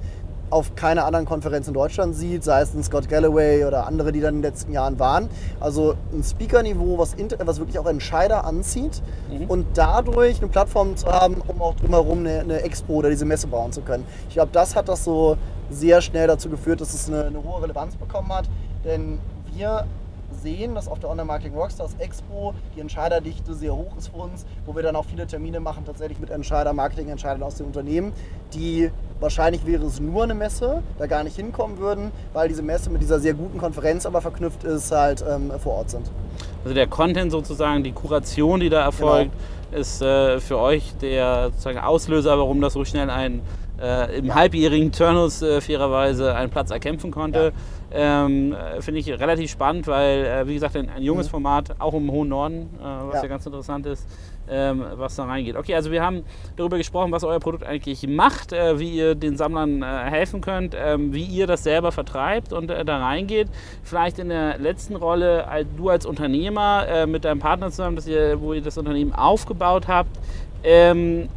auf keiner anderen Konferenz in Deutschland sieht, sei es ein Scott Galloway oder andere, die dann in den letzten Jahren waren. Also ein Speaker-Niveau, was, was wirklich auch Entscheider anzieht mhm. und dadurch eine Plattform zu haben, um auch drumherum eine, eine Expo oder diese Messe bauen zu können. Ich glaube, das hat das so sehr schnell dazu geführt, dass es eine, eine hohe Relevanz bekommen hat. Denn wir sehen, dass auf der Online Marketing Rockstars Expo die Entscheiderdichte sehr hoch ist für uns, wo wir dann auch viele Termine machen, tatsächlich mit Entscheider, Marketing-Entscheidern aus den Unternehmen, die wahrscheinlich wäre es nur eine Messe, da gar nicht hinkommen würden, weil diese Messe mit dieser sehr guten Konferenz aber verknüpft ist, halt ähm, vor Ort sind. Also der Content sozusagen, die Kuration, die da erfolgt, genau. ist äh, für euch der sozusagen Auslöser, warum das so schnell ein äh, im halbjährigen Turnus äh, fairerweise einen Platz erkämpfen konnte. Ja. Ähm, äh, Finde ich relativ spannend, weil, äh, wie gesagt, ein, ein junges mhm. Format, auch im hohen Norden, äh, was ja. ja. ganz interessant ist, ähm, was da reingeht. Okay, also wir haben darüber gesprochen, was euer Produkt eigentlich macht, äh, wie ihr den Sammlern helfen könnt, ähm, wie ihr das selber vertreibt und da reingeht. Vielleicht in der letzten Rolle, du als Unternehmer mit deinem Partner zusammen, dass ihr, wo ihr das Unternehmen aufgebaut habt. Ähm,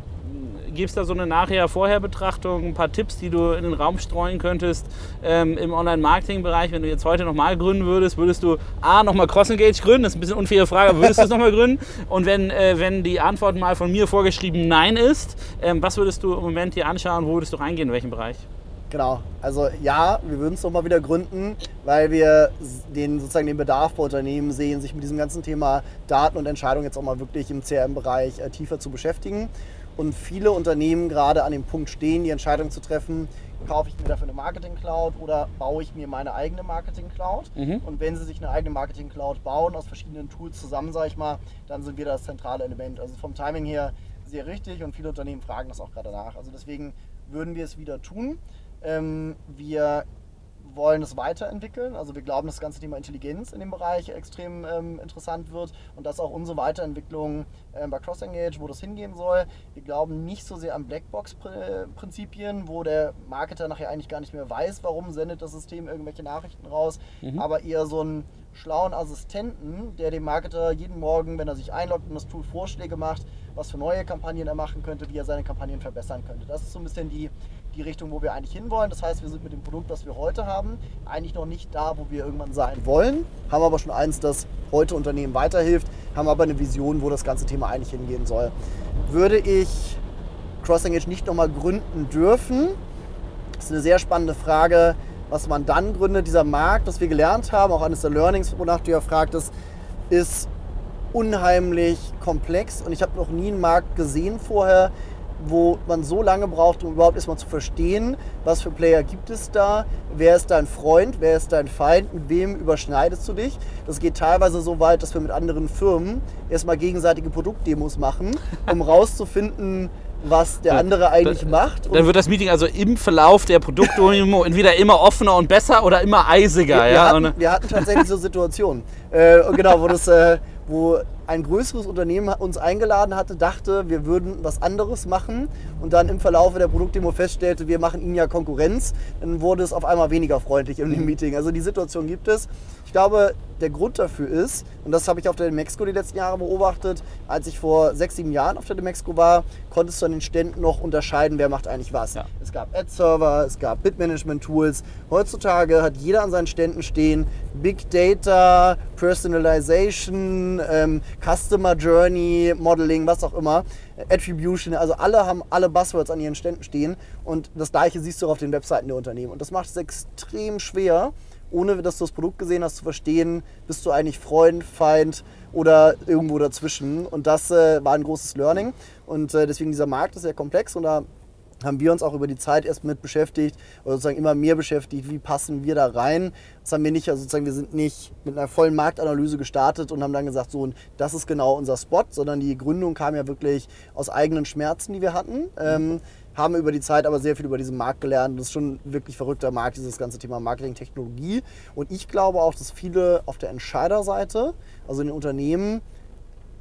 Gibt es da so eine Nachher-Vorher-Betrachtung, ein paar Tipps, die du in den Raum streuen könntest ähm, im Online-Marketing-Bereich? Wenn du jetzt heute nochmal gründen würdest, würdest du A, nochmal CrossEngage gründen? Das ist ein bisschen unfaire Frage, aber würdest du es [LAUGHS] nochmal gründen? Und wenn, äh, wenn die Antwort mal von mir vorgeschrieben Nein ist, ähm, was würdest du im Moment dir anschauen? Wo würdest du reingehen? In welchem Bereich? Genau, also ja, wir würden es nochmal wieder gründen, weil wir den, sozusagen den Bedarf bei Unternehmen sehen, sich mit diesem ganzen Thema Daten und Entscheidungen jetzt auch mal wirklich im CRM-Bereich äh, tiefer zu beschäftigen und viele Unternehmen gerade an dem Punkt stehen, die Entscheidung zu treffen, kaufe ich mir dafür eine Marketing Cloud oder baue ich mir meine eigene Marketing Cloud. Mhm. Und wenn sie sich eine eigene Marketing Cloud bauen, aus verschiedenen Tools zusammen, sage ich mal, dann sind wir das zentrale Element. Also vom Timing her sehr richtig und viele Unternehmen fragen das auch gerade nach. Also deswegen würden wir es wieder tun. Ähm, wir wollen es weiterentwickeln. Also wir glauben, dass das ganze Thema Intelligenz in dem Bereich extrem ähm, interessant wird und dass auch unsere Weiterentwicklung äh, bei CrossEngage, wo das hingehen soll. Wir glauben nicht so sehr an Blackbox-Prinzipien, wo der Marketer nachher eigentlich gar nicht mehr weiß, warum sendet das System irgendwelche Nachrichten raus, mhm. aber eher so ein schlauen Assistenten, der dem Marketer jeden Morgen, wenn er sich einloggt in das Tool, Vorschläge macht, was für neue Kampagnen er machen könnte, wie er seine Kampagnen verbessern könnte. Das ist so ein bisschen die, die Richtung, wo wir eigentlich hinwollen. Das heißt, wir sind mit dem Produkt, das wir heute haben, eigentlich noch nicht da, wo wir irgendwann sein wollen, haben aber schon eins, das heute Unternehmen weiterhilft, haben aber eine Vision, wo das ganze Thema eigentlich hingehen soll. Würde ich CrossEngage nicht nochmal gründen dürfen? Das ist eine sehr spannende Frage was man dann gründet. Dieser Markt, das wir gelernt haben, auch eines der Learnings, wonach du ja fragtest, ist unheimlich komplex. Und ich habe noch nie einen Markt gesehen vorher, wo man so lange braucht, um überhaupt erstmal zu verstehen, was für Player gibt es da, wer ist dein Freund, wer ist dein Feind, mit wem überschneidest du dich. Das geht teilweise so weit, dass wir mit anderen Firmen erstmal gegenseitige Produktdemos machen, um [LAUGHS] rauszufinden, was der andere eigentlich dann, macht. Dann wird das Meeting also im Verlauf der Produktdemo entweder immer offener und besser oder immer eisiger. Wir, ja? hatten, wir hatten tatsächlich so Situationen, äh, genau, wo das, äh, wo ein größeres Unternehmen uns eingeladen hatte, dachte, wir würden was anderes machen und dann im Verlauf der Produktdemo feststellte, wir machen ihnen ja Konkurrenz, dann wurde es auf einmal weniger freundlich im Meeting. Also die Situation gibt es. Ich glaube, der Grund dafür ist, und das habe ich auf der Demexco die letzten Jahre beobachtet, als ich vor sechs, sieben Jahren auf der Demexco war, konntest du an den Ständen noch unterscheiden, wer macht eigentlich was. Ja. Es gab Ad-Server, es gab Bit-Management-Tools. Heutzutage hat jeder an seinen Ständen stehen Big Data, Personalization, ähm, Customer Journey, Modeling, was auch immer, Attribution, also alle haben alle Buzzwords an ihren Ständen stehen und das gleiche siehst du auch auf den Webseiten der Unternehmen. Und das macht es extrem schwer, ohne dass du das Produkt gesehen hast, zu verstehen, bist du eigentlich Freund, Feind oder irgendwo dazwischen. Und das äh, war ein großes Learning. Und äh, deswegen dieser Markt ist sehr komplex und da haben wir uns auch über die Zeit erst mit beschäftigt oder sozusagen immer mehr beschäftigt, wie passen wir da rein. Das haben wir nicht, also sozusagen wir sind nicht mit einer vollen Marktanalyse gestartet und haben dann gesagt, so, das ist genau unser Spot, sondern die Gründung kam ja wirklich aus eigenen Schmerzen, die wir hatten. Ähm, haben über die Zeit aber sehr viel über diesen Markt gelernt. Das ist schon ein wirklich verrückter Markt, dieses ganze Thema Marketing-Technologie. Und ich glaube auch, dass viele auf der Entscheiderseite, also in den Unternehmen,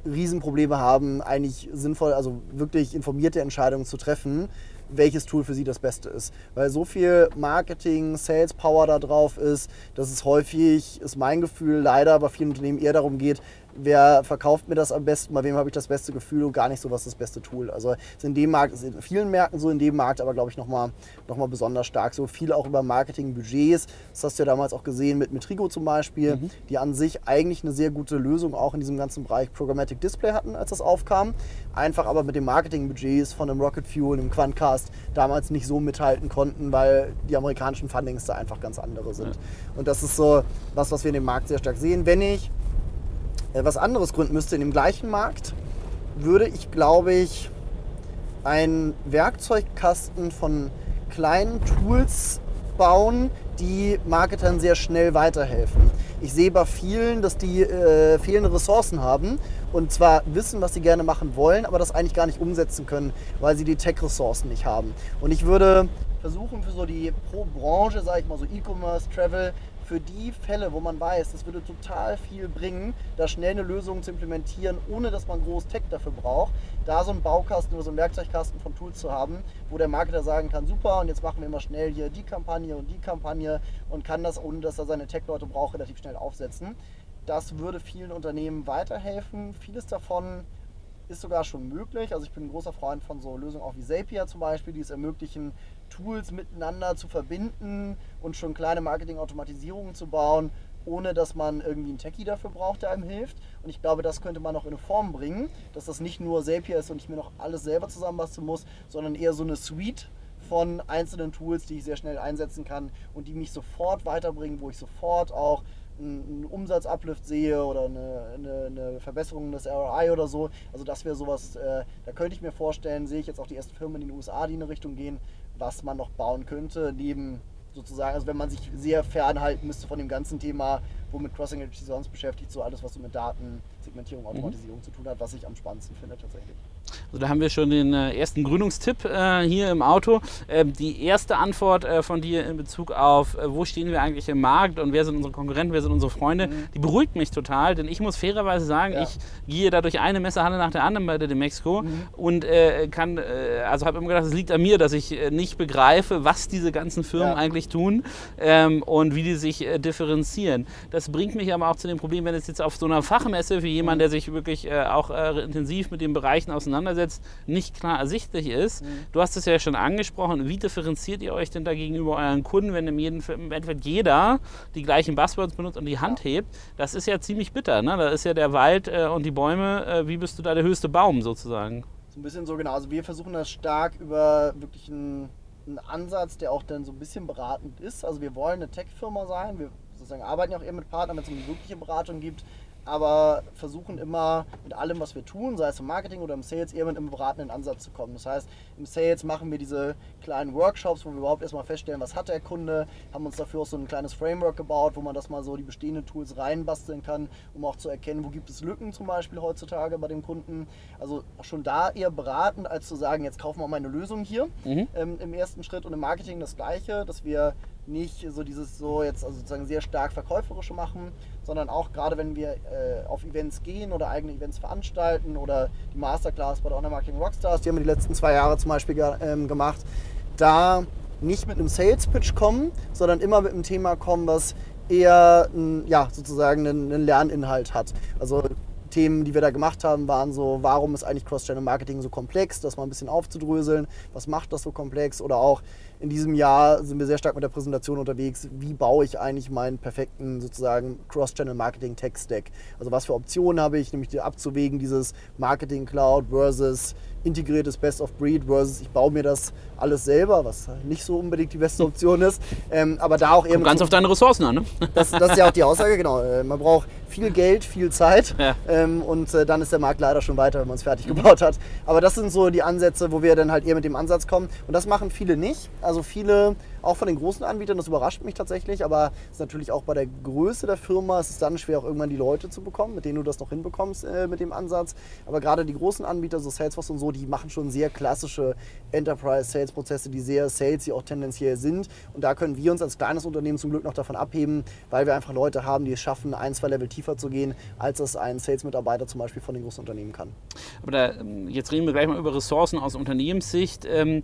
Riesenprobleme haben, eigentlich sinnvoll, also wirklich informierte Entscheidungen zu treffen, welches Tool für sie das Beste ist. Weil so viel Marketing, Sales Power da drauf ist, dass es häufig, ist mein Gefühl, leider bei vielen Unternehmen eher darum geht, wer verkauft mir das am besten, bei wem habe ich das beste Gefühl und gar nicht so, was das beste Tool. Also ist in dem Markt, ist in vielen Märkten so, in dem Markt aber glaube ich nochmal noch mal besonders stark. So viel auch über Marketingbudgets. Das hast du ja damals auch gesehen mit Metrigo zum Beispiel, mhm. die an sich eigentlich eine sehr gute Lösung auch in diesem ganzen Bereich Programmatic Display hatten, als das aufkam. Einfach aber mit den Marketingbudgets von einem Rocket Fuel, einem Quantcast damals nicht so mithalten konnten, weil die amerikanischen Fundings da einfach ganz andere sind. Ja. Und das ist so was, was wir in dem Markt sehr stark sehen. Wenn ich was anderes gründen müsste in dem gleichen Markt, würde ich, glaube ich, einen Werkzeugkasten von kleinen Tools bauen, die Marketern sehr schnell weiterhelfen. Ich sehe bei vielen, dass die äh, fehlende Ressourcen haben und zwar wissen, was sie gerne machen wollen, aber das eigentlich gar nicht umsetzen können, weil sie die Tech-Ressourcen nicht haben. Und ich würde versuchen, für so die pro Branche, sage ich mal so E-Commerce, Travel, für die Fälle, wo man weiß, das würde total viel bringen, da schnell eine Lösung zu implementieren, ohne dass man groß Tech dafür braucht, da so einen Baukasten oder so einen Werkzeugkasten von Tools zu haben, wo der Marketer sagen kann, super, und jetzt machen wir mal schnell hier die Kampagne und die Kampagne und kann das, ohne dass er seine Tech-Leute braucht, relativ schnell aufsetzen. Das würde vielen Unternehmen weiterhelfen. Vieles davon ist sogar schon möglich. Also ich bin ein großer Freund von so Lösungen auch wie Zapier zum Beispiel, die es ermöglichen, Tools miteinander zu verbinden und schon kleine Marketing-Automatisierungen zu bauen, ohne dass man irgendwie einen Techie dafür braucht, der einem hilft. Und ich glaube, das könnte man noch in eine Form bringen, dass das nicht nur Zapier ist und ich mir noch alles selber zusammenbasteln muss, sondern eher so eine Suite von einzelnen Tools, die ich sehr schnell einsetzen kann und die mich sofort weiterbringen, wo ich sofort auch einen Umsatzuplift sehe oder eine, eine, eine, Verbesserung des ROI oder so. Also das wäre sowas, äh, da könnte ich mir vorstellen, sehe ich jetzt auch die ersten Firmen in den USA, die in eine Richtung gehen, was man noch bauen könnte, neben sozusagen, also wenn man sich sehr fernhalten müsste von dem ganzen Thema, womit Crossing Edge sonst beschäftigt, so alles, was so mit Daten, Segmentierung, mhm. Automatisierung mhm. zu tun hat, was ich am spannendsten finde tatsächlich. Also da haben wir schon den äh, ersten Gründungstipp äh, hier im Auto. Ähm, die erste Antwort äh, von dir in Bezug auf, wo stehen wir eigentlich im Markt und wer sind unsere Konkurrenten, wer sind unsere Freunde, mhm. die beruhigt mich total, denn ich muss fairerweise sagen, ja. ich gehe da durch eine Messehalle nach der anderen bei der Demexco mhm. und äh, kann, äh, also habe immer gedacht, es liegt an mir, dass ich nicht begreife, was diese ganzen Firmen ja. eigentlich tun ähm, und wie die sich differenzieren. Das bringt mich aber auch zu dem Problem, wenn es jetzt auf so einer Fachmesse für jemanden, der sich wirklich auch intensiv mit den Bereichen auseinandersetzt, nicht klar ersichtlich ist. Mhm. Du hast es ja schon angesprochen, wie differenziert ihr euch denn da gegenüber euren Kunden, wenn im, jeden, im Endeffekt jeder die gleichen Buzzwords benutzt und die Hand ja. hebt? Das ist ja ziemlich bitter. Ne? Da ist ja der Wald äh, und die Bäume, äh, wie bist du da der höchste Baum sozusagen? So ein bisschen so genau. Also wir versuchen das stark über wirklich einen, einen Ansatz, der auch dann so ein bisschen beratend ist. Also wir wollen eine Tech-Firma sein. Wir sozusagen arbeiten ja auch eher mit Partnern, wenn es eine wirkliche Beratung gibt aber versuchen immer mit allem, was wir tun, sei es im Marketing oder im Sales, eher mit einem beratenden Ansatz zu kommen. Das heißt, im Sales machen wir diese kleinen Workshops, wo wir überhaupt erstmal feststellen, was hat der Kunde, haben uns dafür auch so ein kleines Framework gebaut, wo man das mal so die bestehenden Tools reinbasteln kann, um auch zu erkennen, wo gibt es Lücken zum Beispiel heutzutage bei dem Kunden. Also schon da eher beratend, als zu sagen, jetzt kaufen wir mal eine Lösung hier mhm. ähm, im ersten Schritt und im Marketing das Gleiche, dass wir nicht so dieses so jetzt also sozusagen sehr stark verkäuferische machen, sondern auch gerade wenn wir äh, auf Events gehen oder eigene Events veranstalten oder die Masterclass bei der Online Marketing Rockstars, die haben wir die letzten zwei Jahre zum Beispiel ähm, gemacht, da nicht mit einem Sales Pitch kommen, sondern immer mit einem Thema kommen, was eher ja, sozusagen einen, einen Lerninhalt hat. Also Themen, die wir da gemacht haben, waren so, warum ist eigentlich Cross-Channel-Marketing so komplex, das mal ein bisschen aufzudröseln, was macht das so komplex oder auch in diesem Jahr sind wir sehr stark mit der Präsentation unterwegs, wie baue ich eigentlich meinen perfekten sozusagen Cross-Channel-Marketing-Tech-Stack. Also was für Optionen habe ich, nämlich abzuwägen, dieses Marketing-Cloud versus integriertes Best of Breed versus ich baue mir das alles selber, was nicht so unbedingt die beste Option ist. Ähm, aber da auch eben. ganz auf deine Ressourcen an, ne? Das, das, ist ja auch die Aussage, genau. Äh, man braucht viel Geld, viel Zeit ja. ähm, und äh, dann ist der Markt leider schon weiter, wenn man es fertig gebaut hat. Aber das sind so die Ansätze, wo wir dann halt eher mit dem Ansatz kommen. Und das machen viele nicht. Also viele auch von den großen Anbietern, das überrascht mich tatsächlich, aber es ist natürlich auch bei der Größe der Firma, es ist dann schwer, auch irgendwann die Leute zu bekommen, mit denen du das noch hinbekommst äh, mit dem Ansatz. Aber gerade die großen Anbieter, so Salesforce und so, die machen schon sehr klassische Enterprise-Sales-Prozesse, die sehr salesy auch tendenziell sind. Und da können wir uns als kleines Unternehmen zum Glück noch davon abheben, weil wir einfach Leute haben, die es schaffen, ein, zwei Level tiefer zu gehen, als es ein Sales-Mitarbeiter zum Beispiel von den großen Unternehmen kann. Aber da, ähm, jetzt reden wir gleich mal über Ressourcen aus Unternehmenssicht. Ähm,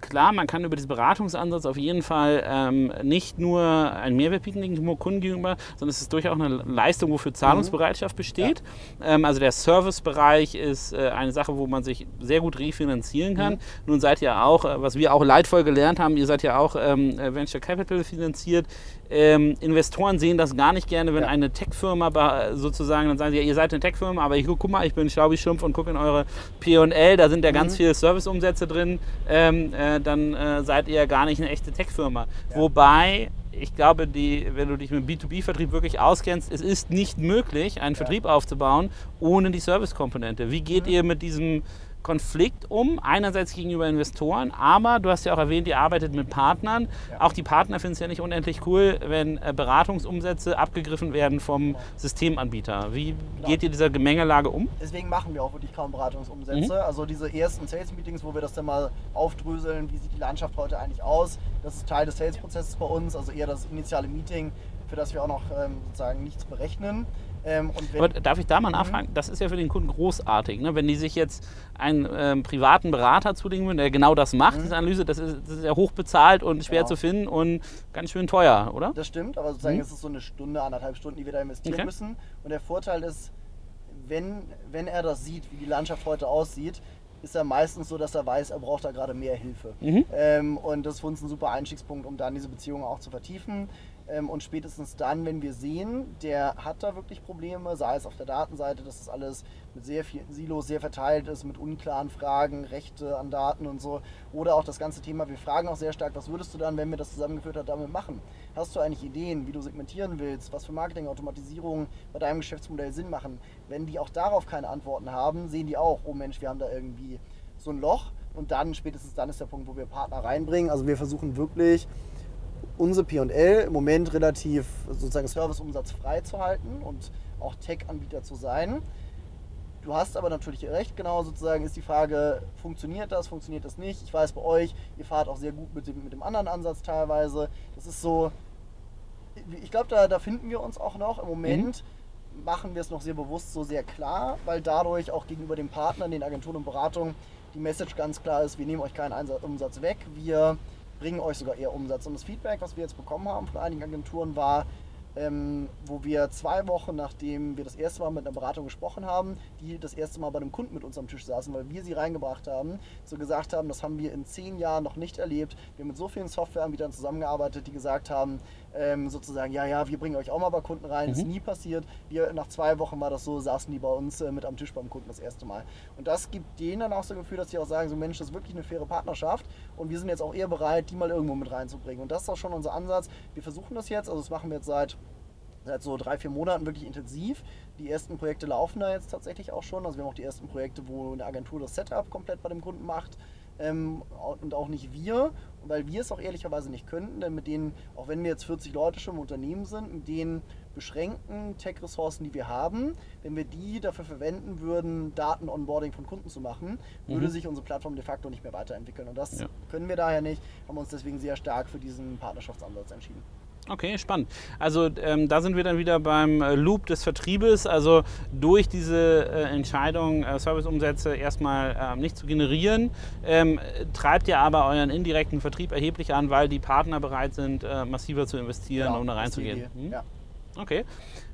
klar, man kann über diesen Beratungsansatz auf jeden Fall ähm, nicht nur einen Mehrwert bieten gegenüber Kunden gegenüber, sondern es ist durchaus eine Leistung, wofür Zahlungsbereitschaft besteht. Ja. Ähm, also der Servicebereich ist äh, eine Sache, wo man sich sehr gut refinanzieren kann. Mhm. Nun seid ihr auch, äh, was wir auch leidvoll gelernt haben, ihr seid ja auch ähm, äh, Venture Capital finanziert. Ähm, Investoren sehen das gar nicht gerne, wenn ja. eine Tech-Firma sozusagen, dann sagen sie, ja, ihr seid eine Tech-Firma, aber ich guck mal, ich bin Schlaubi Schumpf und gucke in eure P&L, da sind ja ganz mhm. viele Serviceumsätze drin, ähm, äh, dann äh, seid ihr gar nicht eine echte Tech-Firma. Ja. Wobei ich glaube, die, wenn du dich mit B2B-Vertrieb wirklich auskennst, es ist nicht möglich, einen ja. Vertrieb aufzubauen ohne die Service-Komponente. Wie geht mhm. ihr mit diesem Konflikt um, einerseits gegenüber Investoren, aber du hast ja auch erwähnt, ihr arbeitet mit Partnern. Ja. Auch die Partner finden es ja nicht unendlich cool, wenn äh, Beratungsumsätze abgegriffen werden vom genau. Systemanbieter. Wie genau. geht ihr dieser Gemengelage um? Deswegen machen wir auch wirklich kaum Beratungsumsätze. Mhm. Also diese ersten Sales-Meetings, wo wir das dann mal aufdröseln, wie sieht die Landschaft heute eigentlich aus, das ist Teil des Sales-Prozesses bei uns, also eher das initiale Meeting, für das wir auch noch ähm, sozusagen nichts berechnen. Ähm, Aber darf ich da mal mhm. nachfragen? Das ist ja für den Kunden großartig. Ne? Wenn die sich jetzt einen ähm, privaten Berater zulegen würden, der genau das macht, mhm. diese Analyse, das ist, das ist ja hoch bezahlt und schwer genau. zu finden und ganz schön teuer, oder? Das stimmt, aber sozusagen mhm. ist es so eine Stunde, anderthalb Stunden, die wir da investieren okay. müssen. Und der Vorteil ist, wenn, wenn er das sieht, wie die Landschaft heute aussieht, ist er meistens so, dass er weiß, er braucht da gerade mehr Hilfe. Mhm. Ähm, und das ist für uns ein super Einstiegspunkt, um dann diese Beziehung auch zu vertiefen. Ähm, und spätestens dann, wenn wir sehen, der hat da wirklich Probleme, sei es auf der Datenseite, dass das alles mit sehr vielen Silos sehr verteilt ist, mit unklaren Fragen, Rechte an Daten und so. Oder auch das ganze Thema, wir fragen auch sehr stark, was würdest du dann, wenn wir das zusammengeführt haben, damit machen? Hast du eigentlich Ideen, wie du segmentieren willst, was für Marketing-Automatisierung bei deinem Geschäftsmodell Sinn machen? Wenn die auch darauf keine Antworten haben, sehen die auch, oh Mensch, wir haben da irgendwie so ein Loch. Und dann, spätestens dann ist der Punkt, wo wir Partner reinbringen. Also wir versuchen wirklich, unsere P&L im Moment relativ sozusagen Serviceumsatz frei zu halten und auch Tech-Anbieter zu sein. Du hast aber natürlich recht, genau sozusagen ist die Frage, funktioniert das, funktioniert das nicht? Ich weiß bei euch, ihr fahrt auch sehr gut mit dem, mit dem anderen Ansatz teilweise. Das ist so, ich glaube, da, da finden wir uns auch noch. Im Moment mhm. machen wir es noch sehr bewusst so sehr klar, weil dadurch auch gegenüber den Partnern, den Agenturen und Beratungen die Message ganz klar ist, wir nehmen euch keinen Umsatz weg, wir bringen euch sogar eher Umsatz. Und das Feedback, was wir jetzt bekommen haben von einigen Agenturen, war, ähm, wo wir zwei Wochen nachdem wir das erste Mal mit einer Beratung gesprochen haben, die das erste Mal bei einem Kunden mit uns am Tisch saßen, weil wir sie reingebracht haben, so gesagt haben, das haben wir in zehn Jahren noch nicht erlebt. Wir haben mit so vielen Softwareanbietern zusammengearbeitet, die gesagt haben, ähm, sozusagen, ja, ja, wir bringen euch auch mal bei Kunden rein. Mhm. Das ist nie passiert. Wir, nach zwei Wochen war das so, saßen die bei uns äh, mit am Tisch beim Kunden das erste Mal. Und das gibt denen dann auch so ein Gefühl, dass sie auch sagen, so Mensch, das ist wirklich eine faire Partnerschaft und wir sind jetzt auch eher bereit, die mal irgendwo mit reinzubringen. Und das ist auch schon unser Ansatz. Wir versuchen das jetzt, also das machen wir jetzt seit seit so drei, vier Monaten wirklich intensiv. Die ersten Projekte laufen da jetzt tatsächlich auch schon. Also wir haben auch die ersten Projekte, wo eine Agentur das Setup komplett bei dem Kunden macht. Ähm, und auch nicht wir, weil wir es auch ehrlicherweise nicht könnten, denn mit denen, auch wenn wir jetzt 40 Leute schon im Unternehmen sind, mit den beschränkten Tech-Ressourcen, die wir haben, wenn wir die dafür verwenden würden, Daten-Onboarding von Kunden zu machen, würde mhm. sich unsere Plattform de facto nicht mehr weiterentwickeln. Und das ja. können wir daher nicht, haben uns deswegen sehr stark für diesen Partnerschaftsansatz entschieden. Okay, spannend. Also ähm, da sind wir dann wieder beim äh, Loop des Vertriebes. Also durch diese äh, Entscheidung, äh, Serviceumsätze erstmal ähm, nicht zu generieren, ähm, treibt ihr aber euren indirekten Vertrieb erheblich an, weil die Partner bereit sind, äh, massiver zu investieren, genau, um da reinzugehen. Hm? Ja. Okay.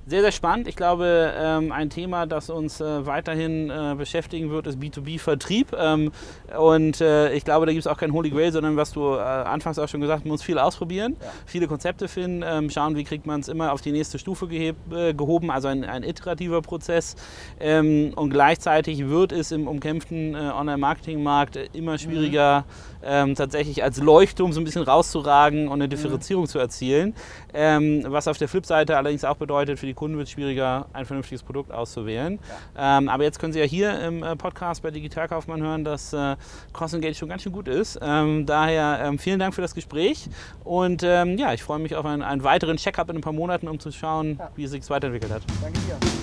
Sehr, sehr spannend. Ich glaube, ähm, ein Thema, das uns äh, weiterhin äh, beschäftigen wird, ist B2B-Vertrieb. Ähm, und äh, ich glaube, da gibt es auch kein Holy Grail, sondern was du anfangs auch schon gesagt hast, man muss viel ausprobieren, ja. viele Konzepte finden, ähm, schauen, wie kriegt man es immer auf die nächste Stufe gehoben, also ein, ein iterativer Prozess. Und gleichzeitig wird es im umkämpften Online-Marketing-Markt immer schwieriger, mhm. Ähm, tatsächlich als Leuchtturm so ein bisschen rauszuragen und eine mhm. Differenzierung mhm. zu erzielen. Ähm, was auf der Flipseite allerdings auch bedeutet, für die Kunden wird es schwieriger, ein vernünftiges Produkt auszuwählen. Ja. Ähm, aber jetzt können Sie ja hier im äh, Podcast bei Digitalkaufmann hören, dass äh, Cross Engage schon ganz schön gut ist. Ähm, daher ähm, vielen Dank für das Gespräch und ähm, ja, ich freue mich auf einen, einen weiteren Check-up in ein paar Monaten, um zu schauen, ja. wie es sich weiterentwickelt hat. Danke dir.